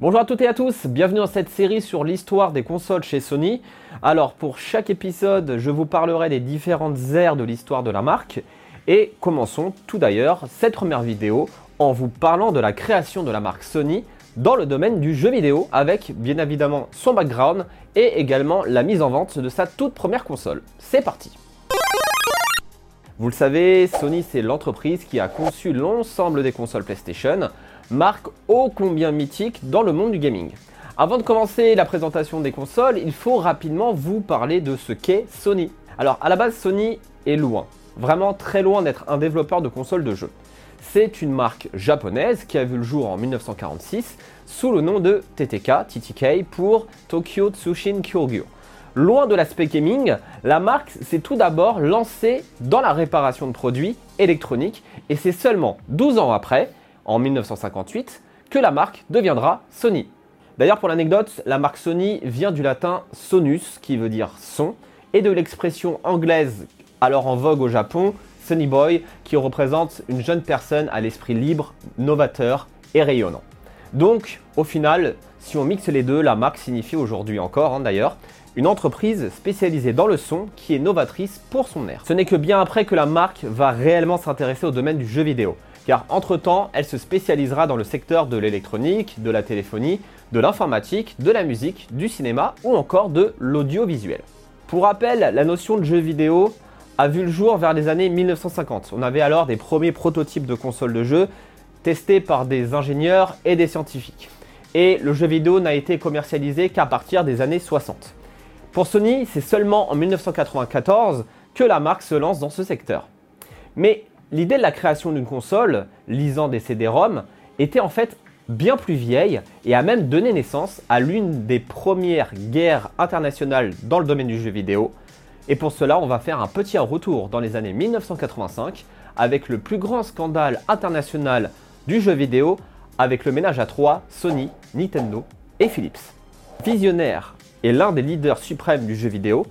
Bonjour à toutes et à tous, bienvenue dans cette série sur l'histoire des consoles chez Sony. Alors pour chaque épisode, je vous parlerai des différentes ères de l'histoire de la marque. Et commençons tout d'ailleurs cette première vidéo en vous parlant de la création de la marque Sony dans le domaine du jeu vidéo avec bien évidemment son background et également la mise en vente de sa toute première console. C'est parti Vous le savez, Sony c'est l'entreprise qui a conçu l'ensemble des consoles PlayStation marque ô combien mythique dans le monde du gaming. Avant de commencer la présentation des consoles, il faut rapidement vous parler de ce qu'est Sony. Alors à la base Sony est loin, vraiment très loin d'être un développeur de consoles de jeux. C'est une marque japonaise qui a vu le jour en 1946 sous le nom de TTK, TTK pour Tokyo Tsushin Kyogyo. Loin de l'aspect gaming, la marque s'est tout d'abord lancée dans la réparation de produits électroniques et c'est seulement 12 ans après en 1958 que la marque deviendra Sony. D'ailleurs, pour l'anecdote, la marque Sony vient du latin sonus, qui veut dire son, et de l'expression anglaise, alors en vogue au Japon, Sonny Boy, qui représente une jeune personne à l'esprit libre, novateur et rayonnant. Donc, au final, si on mixe les deux, la marque signifie aujourd'hui encore, hein, d'ailleurs, une entreprise spécialisée dans le son qui est novatrice pour son air. Ce n'est que bien après que la marque va réellement s'intéresser au domaine du jeu vidéo car entre-temps, elle se spécialisera dans le secteur de l'électronique, de la téléphonie, de l'informatique, de la musique, du cinéma ou encore de l'audiovisuel. Pour rappel, la notion de jeu vidéo a vu le jour vers les années 1950. On avait alors des premiers prototypes de consoles de jeux testés par des ingénieurs et des scientifiques. Et le jeu vidéo n'a été commercialisé qu'à partir des années 60. Pour Sony, c'est seulement en 1994 que la marque se lance dans ce secteur. Mais L'idée de la création d'une console, lisant des CD-ROM, était en fait bien plus vieille et a même donné naissance à l'une des premières guerres internationales dans le domaine du jeu vidéo. Et pour cela, on va faire un petit retour dans les années 1985 avec le plus grand scandale international du jeu vidéo avec le ménage à trois Sony, Nintendo et Philips. Visionnaire et l'un des leaders suprêmes du jeu vidéo,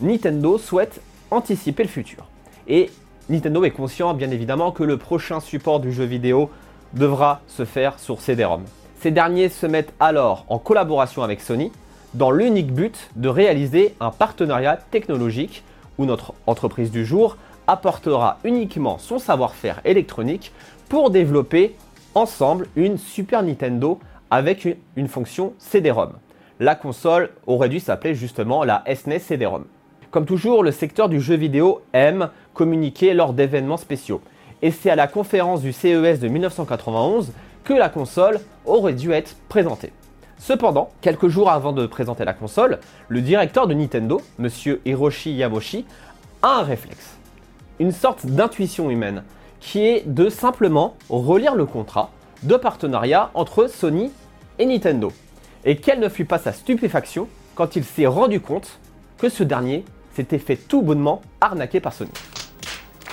Nintendo souhaite anticiper le futur. Et Nintendo est conscient bien évidemment que le prochain support du jeu vidéo devra se faire sur CD-ROM. Ces derniers se mettent alors en collaboration avec Sony dans l'unique but de réaliser un partenariat technologique où notre entreprise du jour apportera uniquement son savoir-faire électronique pour développer ensemble une Super Nintendo avec une, fonction CD-ROM. La console aurait dû s'appeler justement la SNES CD-ROM. Comme toujours, le secteur du jeu vidéo aime communiquer lors d'événements spéciaux. Et c'est à la conférence du CES de 1991 que la console aurait dû être présentée. Cependant, quelques jours avant de présenter la console, le directeur de Nintendo, M. Hiroshi Yamoshi, a un réflexe. Une sorte d'intuition humaine, qui est de simplement relire le contrat de partenariat entre Sony et Nintendo. Et quelle ne fut pas sa stupéfaction quand il s'est rendu compte que ce dernier s'était fait tout bonnement arnaquer par Sony.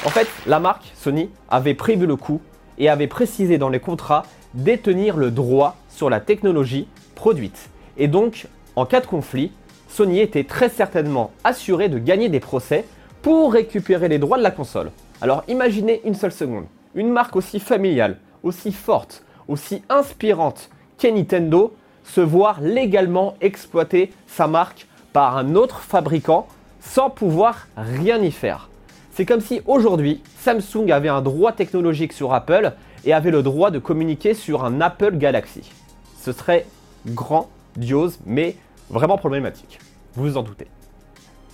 En fait, la marque Sony avait prévu le coup et avait précisé dans les contrats détenir le droit sur la technologie produite. Et donc, en cas de conflit, Sony était très certainement assuré de gagner des procès pour récupérer les droits de la console. Alors imaginez une seule seconde, une marque aussi familiale, aussi forte, aussi inspirante qu'est Nintendo se voir légalement exploiter sa marque par un autre fabricant sans pouvoir rien y faire. C'est comme si aujourd'hui Samsung avait un droit technologique sur Apple et avait le droit de communiquer sur un Apple Galaxy. Ce serait grandiose mais vraiment problématique. Vous vous en doutez.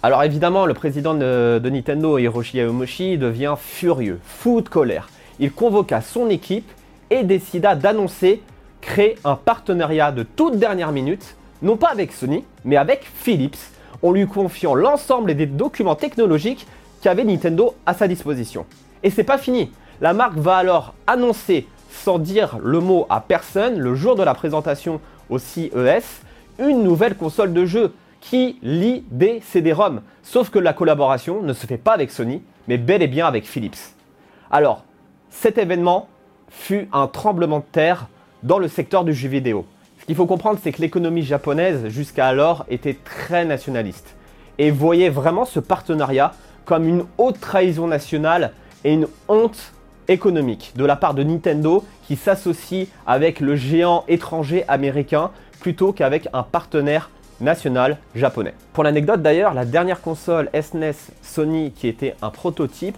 Alors évidemment, le président de, Nintendo, Hiroshi Yamamoshi, devient furieux, fou de colère. Il convoqua son équipe et décida d'annoncer créer un partenariat de toute dernière minute, non pas avec Sony, mais avec Philips, en lui confiant l'ensemble des documents technologiques qu'avait Nintendo à sa disposition. Et c'est pas fini. La marque va alors annoncer, sans dire le mot à personne, le jour de la présentation au CES, une nouvelle console de jeu qui lit des CD-ROM. Sauf que la collaboration ne se fait pas avec Sony, mais bel et bien avec Philips. Alors, cet événement fut un tremblement de terre dans le secteur du jeu vidéo. Qu'il faut comprendre, c'est que l'économie japonaise, jusqu'à alors, était très nationaliste et voyait vraiment ce partenariat comme une haute trahison nationale et une honte économique de la part de Nintendo qui s'associe avec le géant étranger américain plutôt qu'avec un partenaire national japonais. Pour l'anecdote d'ailleurs, la dernière console SNES e Sony qui était un prototype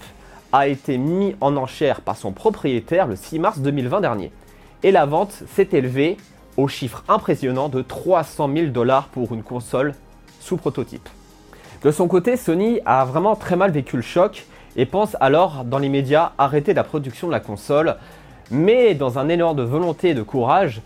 a été mis en enchère par son propriétaire le 6 mars 2020 dernier. Et la vente s'est élevée au chiffre impressionnant de 300 000 dollars pour une console sous prototype. De son côté, Sony a vraiment très mal vécu le choc et pense alors dans les médias arrêter la production de la console, mais dans un élan de volonté et de courage,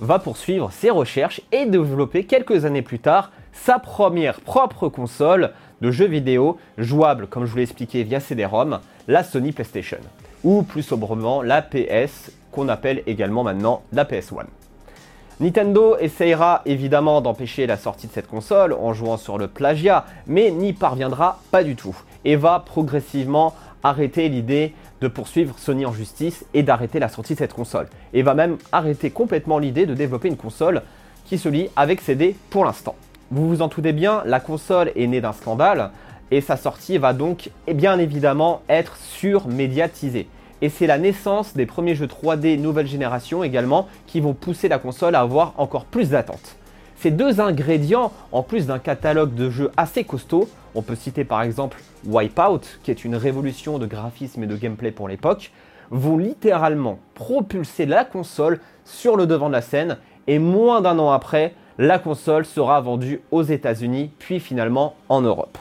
va poursuivre ses recherches et développer quelques années plus tard sa première propre console de jeux vidéo jouable, comme je vous l'ai expliqué via CD-ROM, la Sony PlayStation, ou plus sobrement la PS, qu'on appelle également maintenant la PS1. Nintendo essayera évidemment d'empêcher la sortie de cette console en jouant sur le plagiat, mais n'y parviendra pas du tout, et va progressivement arrêter l'idée de poursuivre Sony en justice et d'arrêter la sortie de cette console. Et va même arrêter complètement l'idée de développer une console qui se lie avec CD pour l'instant. Vous vous en doutez bien, la console est née d'un scandale et sa sortie va donc eh bien évidemment être surmédiatisée. Et c'est la naissance des premiers jeux 3D nouvelle génération également qui vont pousser la console à avoir encore plus d'attentes. Ces deux ingrédients, en plus d'un catalogue de jeux assez costaud, on peut citer par exemple Wipeout, qui est une révolution de graphisme et de gameplay pour l'époque, vont littéralement propulser la console sur le devant de la scène et moins d'un an après, la console sera vendue aux États-Unis puis finalement en Europe.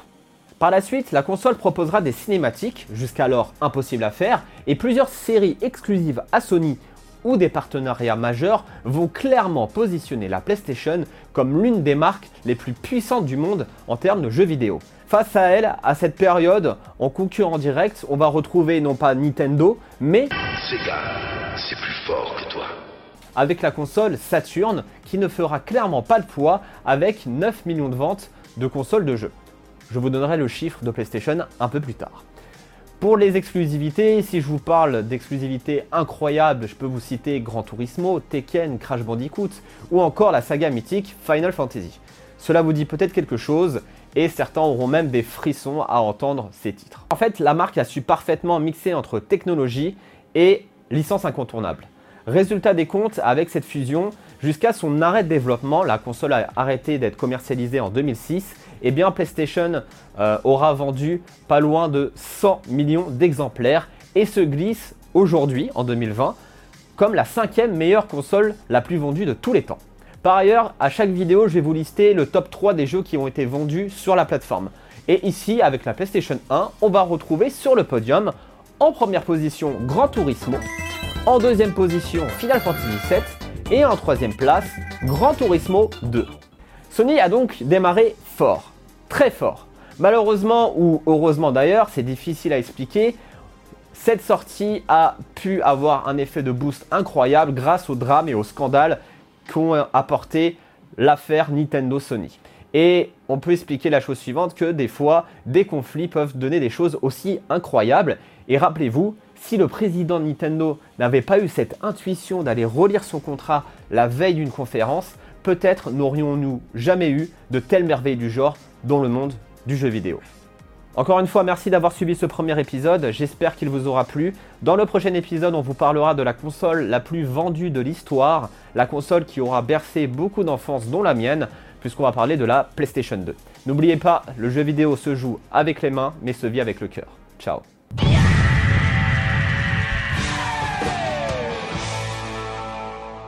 Par la suite, la console proposera des cinématiques, jusqu'alors impossibles à faire, et plusieurs séries exclusives à Sony ou des partenariats majeurs vont clairement positionner la PlayStation comme l'une des marques les plus puissantes du monde en termes de jeux vidéo. Face à elle, à cette période, en concurrent direct, on va retrouver non pas Nintendo, mais Sega, c'est plus fort que toi. Avec la console Saturn, qui ne fera clairement pas le poids avec 9 millions de ventes de consoles de jeux. Je vous donnerai le chiffre de PlayStation un peu plus tard. Pour les exclusivités, si je vous parle d'exclusivités incroyables, je peux vous citer Gran Turismo, Tekken, Crash Bandicoot ou encore la saga mythique Final Fantasy. Cela vous dit peut-être quelque chose et certains auront même des frissons à entendre ces titres. En fait, la marque a su parfaitement mixer entre technologie et licence incontournable. Résultat des comptes, avec cette fusion, jusqu'à son arrêt de développement, la console a arrêté d'être commercialisée en 2006 eh bien PlayStation euh, aura vendu pas loin de 100 millions d'exemplaires et se glisse aujourd'hui, en 2020, comme la cinquième meilleure console la plus vendue de tous les temps. Par ailleurs, à chaque vidéo, je vais vous lister le top 3 des jeux qui ont été vendus sur la plateforme. Et ici, avec la PlayStation 1, on va retrouver sur le podium, en première position, Gran Turismo, en deuxième position, Final Fantasy VII, et en troisième place, Gran Turismo 2. Sony a donc démarré fort très fort. Malheureusement ou heureusement d'ailleurs, c'est difficile à expliquer, cette sortie a pu avoir un effet de boost incroyable grâce au drame et au scandale qu'ont apporté l'affaire Nintendo Sony. Et on peut expliquer la chose suivante que des fois, des conflits peuvent donner des choses aussi incroyables. Et rappelez-vous, si le président Nintendo n'avait pas eu cette intuition d'aller relire son contrat la veille d'une conférence, peut-être n'aurions-nous jamais eu de telles merveilles du genre dans le monde du jeu vidéo. Encore une fois, merci d'avoir suivi ce premier épisode, j'espère qu'il vous aura plu. Dans le prochain épisode, on vous parlera de la console la plus vendue de l'histoire, la console qui aura bercé beaucoup d'enfance, dont la mienne, puisqu'on va parler de la PlayStation 2. N'oubliez pas, le jeu vidéo se joue avec les mains, mais se vit avec le cœur. Ciao